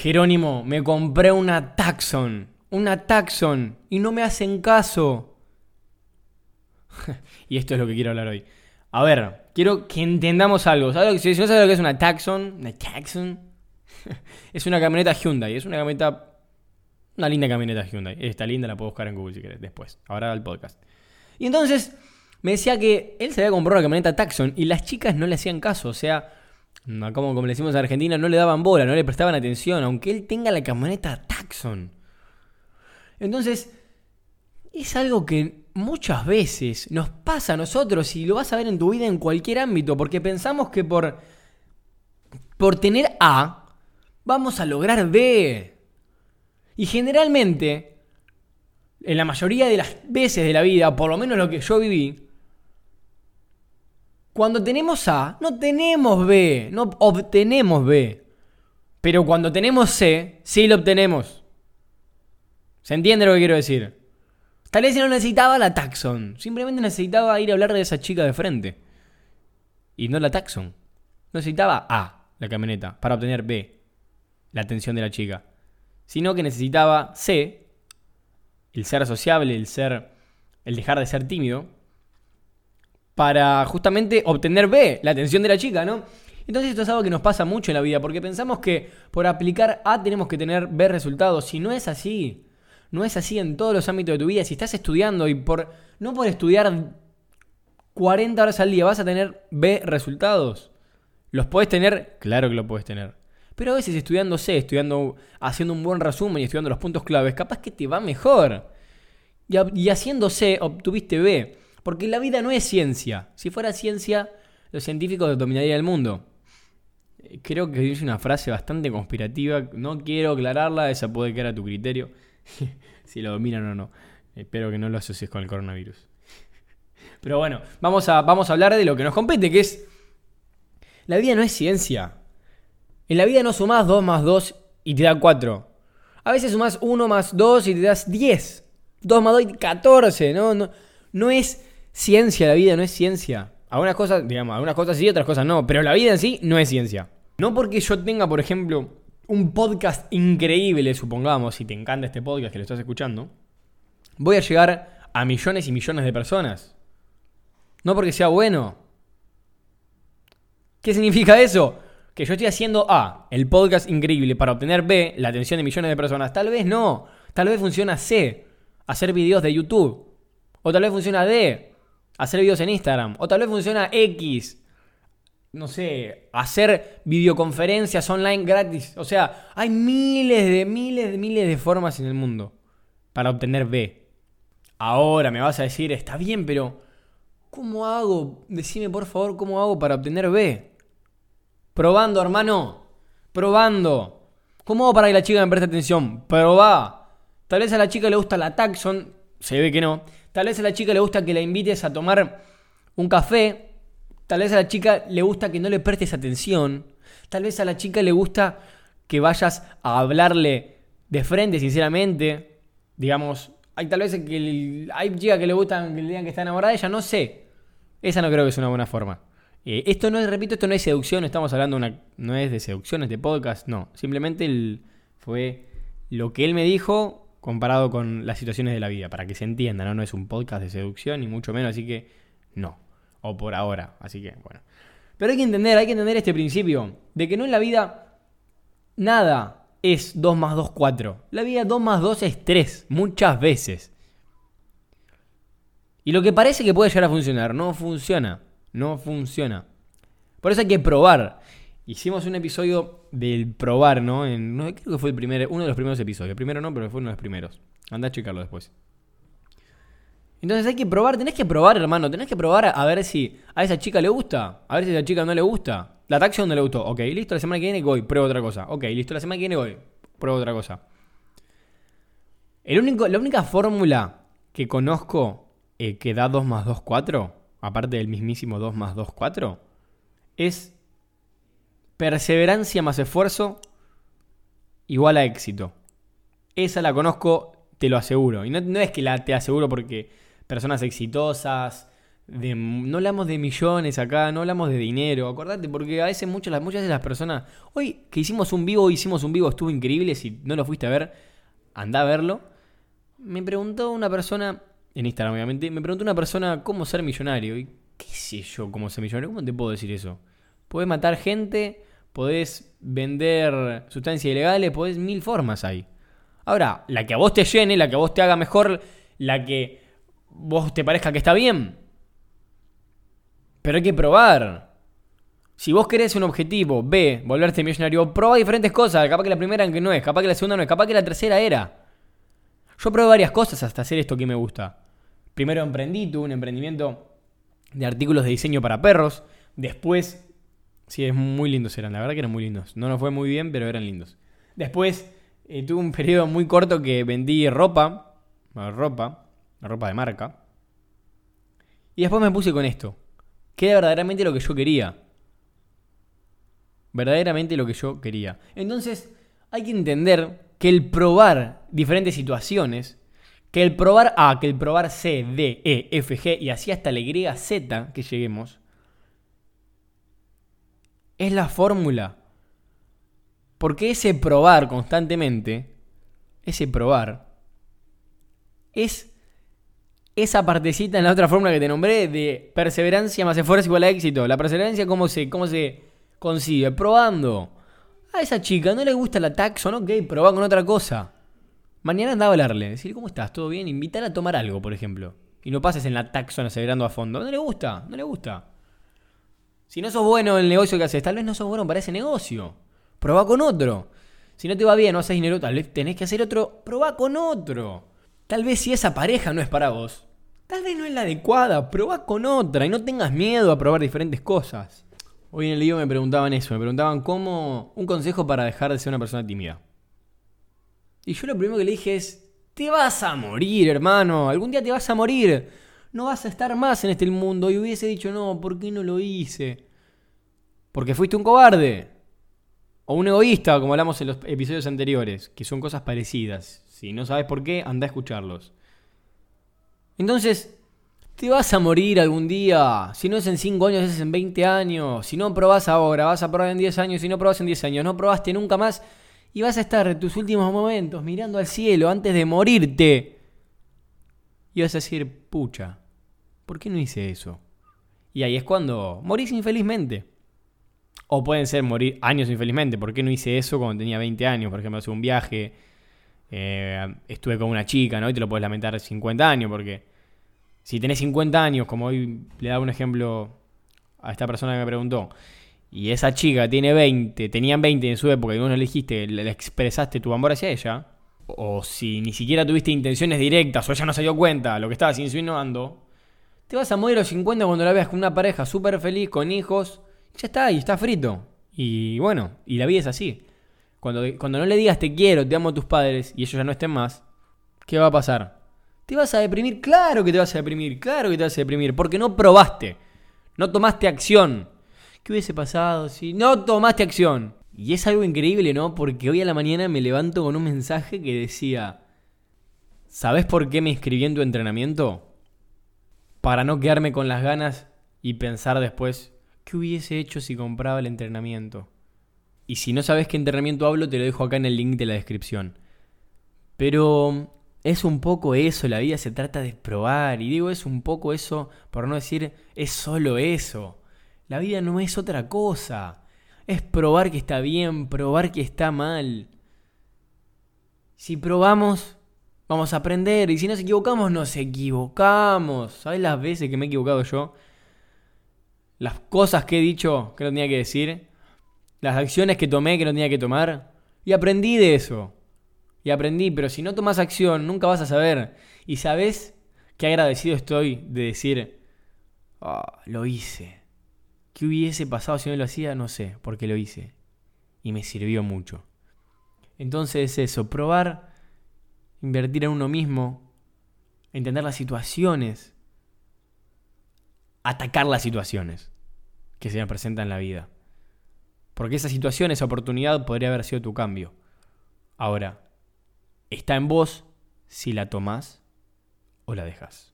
Jerónimo, me compré una Taxon. Una Taxon. Y no me hacen caso. y esto es lo que quiero hablar hoy. A ver, quiero que entendamos algo. ¿Sabes si no sabes lo que es una Taxon, una Taxon, es una camioneta Hyundai. Es una camioneta. Una linda camioneta Hyundai. Está linda, la puedo buscar en Google si querés después. Ahora el podcast. Y entonces me decía que él se había comprado una camioneta Taxon y las chicas no le hacían caso. O sea, como, como le decimos en Argentina, no le daban bola, no le prestaban atención, aunque él tenga la camioneta Taxon. Entonces, es algo que muchas veces nos pasa a nosotros y lo vas a ver en tu vida en cualquier ámbito, porque pensamos que por, por tener A, vamos a lograr B. Y generalmente, en la mayoría de las veces de la vida, por lo menos lo que yo viví, cuando tenemos A, no tenemos B, no obtenemos B. Pero cuando tenemos C, sí lo obtenemos. ¿Se entiende lo que quiero decir? Tal vez no necesitaba la taxon, simplemente necesitaba ir a hablar de esa chica de frente. Y no la taxon. necesitaba A, la camioneta, para obtener B, la atención de la chica. Sino que necesitaba C, el ser sociable, el ser. el dejar de ser tímido, para justamente obtener B, la atención de la chica, ¿no? Entonces esto es algo que nos pasa mucho en la vida, porque pensamos que por aplicar A tenemos que tener B resultados, y no es así. No es así en todos los ámbitos de tu vida. Si estás estudiando y por no por estudiar 40 horas al día vas a tener B resultados. ¿Los puedes tener? Claro que lo puedes tener. Pero a veces estudiando C, estudiando, haciendo un buen resumen y estudiando los puntos claves, capaz que te va mejor. Y haciendo C obtuviste B. Porque la vida no es ciencia. Si fuera ciencia, los científicos dominarían el mundo. Creo que es una frase bastante conspirativa. No quiero aclararla, esa puede quedar a tu criterio. si lo dominan o no. Espero que no lo asocies con el coronavirus. Pero bueno, vamos a, vamos a hablar de lo que nos compete, que es... La vida no es ciencia. En la vida no sumás 2 más 2 y te da 4. A veces sumás 1 más 2 y te das 10. 2 más 2 y 14. No, no, no es ciencia la vida, no es ciencia. Algunas cosas, digamos, algunas cosas sí, otras cosas no. Pero la vida en sí no es ciencia. No porque yo tenga, por ejemplo, un podcast increíble, supongamos, si te encanta este podcast que lo estás escuchando, voy a llegar a millones y millones de personas. No porque sea bueno. ¿Qué significa eso? Que yo estoy haciendo A, el podcast increíble, para obtener B, la atención de millones de personas. Tal vez no. Tal vez funciona C, hacer videos de YouTube. O tal vez funciona D, hacer videos en Instagram. O tal vez funciona X, no sé, hacer videoconferencias online gratis. O sea, hay miles de miles de miles de formas en el mundo para obtener B. Ahora me vas a decir, está bien, pero ¿cómo hago? Decime por favor, ¿cómo hago para obtener B? Probando, hermano. Probando. ¿Cómo hago para que la chica me preste atención? Probá. Tal vez a la chica le gusta la taxon. Se ve que no. Tal vez a la chica le gusta que la invites a tomar un café Tal vez a la chica le gusta que no le prestes atención. Tal vez a la chica le gusta que vayas a hablarle de frente, sinceramente. Digamos, hay tal vez que hay chicas que le gustan que le digan que está enamorada de ella, no sé. Esa no creo que es una buena forma. Eh, esto no es, repito, esto no es seducción, estamos hablando una, no es de seducción, de podcast, no. Simplemente fue lo que él me dijo comparado con las situaciones de la vida, para que se entienda, ¿no? No es un podcast de seducción, ni mucho menos, así que no. O por ahora. Así que, bueno. Pero hay que entender, hay que entender este principio. De que no en la vida nada es 2 más 2, 4. La vida 2 más 2 es 3. Muchas veces. Y lo que parece que puede llegar a funcionar, no funciona. No funciona. Por eso hay que probar. Hicimos un episodio del probar, ¿no? No creo que fue el primer, uno de los primeros episodios. El primero no, pero fue uno de los primeros. Anda a checarlo después. Entonces hay que probar, tenés que probar, hermano. Tenés que probar a, ver si a esa chica le gusta. A ver si a esa chica no le gusta. La taxi no le gustó. Ok, listo, la semana que viene voy, pruebo otra cosa. Ok, listo, la semana que viene voy, pruebo otra cosa. La única fórmula que conozco eh, que da 2 más 2, 4, aparte del mismísimo 2 más 2, 4, es perseverancia más esfuerzo igual a éxito. Esa la conozco, te lo aseguro. Y no, no es que la te aseguro porque personas exitosas, de, no hablamos de millones acá, no hablamos de dinero, acordate, porque a veces muchas, muchas de las personas, hoy que hicimos un vivo, hicimos un vivo, estuvo increíble, si no lo fuiste a ver, anda a verlo. Me preguntó una persona, en Instagram obviamente, me preguntó una persona cómo ser millonario. Y qué sé yo cómo ser millonario, ¿cómo te puedo decir eso? Podés matar gente, podés vender sustancias ilegales, podés mil formas ahí. Ahora, la que a vos te llene, la que a vos te haga mejor, la que vos te parezca que está bien. Pero hay que probar. Si vos querés un objetivo, B, volverte millonario, prueba diferentes cosas. Capaz que la primera que no es, capaz que la segunda no es, capaz que la tercera era. Yo probé varias cosas hasta hacer esto que me gusta. Primero emprendí, tuve un emprendimiento de artículos de diseño para perros. Después, sí, es muy lindos eran, la verdad que eran muy lindos. No nos fue muy bien, pero eran lindos. Después eh, tuve un periodo muy corto que vendí ropa, ropa, ropa de marca. Y después me puse con esto, que era verdaderamente lo que yo quería. Verdaderamente lo que yo quería. Entonces, hay que entender que el probar diferentes situaciones, que el probar A, que el probar C, D, E, F, G y así hasta la Y, Z que lleguemos, es la fórmula porque ese probar constantemente, ese probar, es esa partecita en la otra fórmula que te nombré de perseverancia más esfuerzo igual a éxito. La perseverancia, ¿cómo se, cómo se consigue? Probando. A esa chica no le gusta la taxon, ok, probá con otra cosa. Mañana anda a hablarle, decir, ¿cómo estás? ¿Todo bien? Invitar a tomar algo, por ejemplo. Y no pases en la taxon acelerando a fondo. No le gusta, no le gusta. Si no sos bueno en el negocio que haces, tal vez no sos bueno para ese negocio. Probá con otro. Si no te va bien, no haces dinero, tal vez tenés que hacer otro. Probá con otro. Tal vez si esa pareja no es para vos, tal vez no es la adecuada. Probá con otra y no tengas miedo a probar diferentes cosas. Hoy en el libro me preguntaban eso, me preguntaban cómo un consejo para dejar de ser una persona tímida. Y yo lo primero que le dije es, te vas a morir, hermano, algún día te vas a morir. No vas a estar más en este mundo y hubiese dicho, no, ¿por qué no lo hice? Porque fuiste un cobarde. O un egoísta, como hablamos en los episodios anteriores, que son cosas parecidas. Si no sabes por qué, anda a escucharlos. Entonces, te vas a morir algún día. Si no es en 5 años, es en 20 años. Si no probás ahora, vas a probar en 10 años. Si no probás en 10 años, no probaste nunca más. Y vas a estar en tus últimos momentos mirando al cielo antes de morirte. Vas a decir, pucha, ¿por qué no hice eso? Y ahí es cuando morís infelizmente. O pueden ser morir años infelizmente. ¿Por qué no hice eso cuando tenía 20 años? Por ejemplo, hace un viaje, eh, estuve con una chica, ¿no? Y te lo puedes lamentar 50 años, porque si tenés 50 años, como hoy le daba un ejemplo a esta persona que me preguntó, y esa chica tiene 20, tenían 20 en su época y vos no le dijiste, le expresaste tu amor hacia ella, o si ni siquiera tuviste intenciones directas o ella no se dio cuenta lo que estabas insinuando, te vas a morir a los 50 cuando la veas con una pareja súper feliz, con hijos, ya está, y está frito. Y bueno, y la vida es así. Cuando, cuando no le digas te quiero, te amo a tus padres y ellos ya no estén más, ¿qué va a pasar? ¿Te vas a deprimir? Claro que te vas a deprimir, claro que te vas a deprimir, porque no probaste, no tomaste acción. ¿Qué hubiese pasado si no tomaste acción? Y es algo increíble, ¿no? Porque hoy a la mañana me levanto con un mensaje que decía, ¿sabes por qué me inscribí en tu entrenamiento? Para no quedarme con las ganas y pensar después, ¿Qué hubiese hecho si compraba el entrenamiento? Y si no sabes qué entrenamiento hablo, te lo dejo acá en el link de la descripción. Pero es un poco eso, la vida se trata de probar. Y digo, es un poco eso, por no decir, es solo eso. La vida no es otra cosa. Es probar que está bien, probar que está mal. Si probamos, vamos a aprender. Y si nos equivocamos, nos equivocamos. ¿Sabes las veces que me he equivocado yo? las cosas que he dicho que no tenía que decir, las acciones que tomé que no tenía que tomar, y aprendí de eso. Y aprendí, pero si no tomas acción, nunca vas a saber. Y sabes qué agradecido estoy de decir, ah, lo hice. ¿Qué hubiese pasado si no lo hacía? No sé, porque lo hice. Y me sirvió mucho. Entonces eso, probar, invertir en uno mismo, entender las situaciones, atacar las situaciones que se me presentan en la vida. Porque esa situación, esa oportunidad podría haber sido tu cambio. Ahora, está en vos si la tomás o la dejas.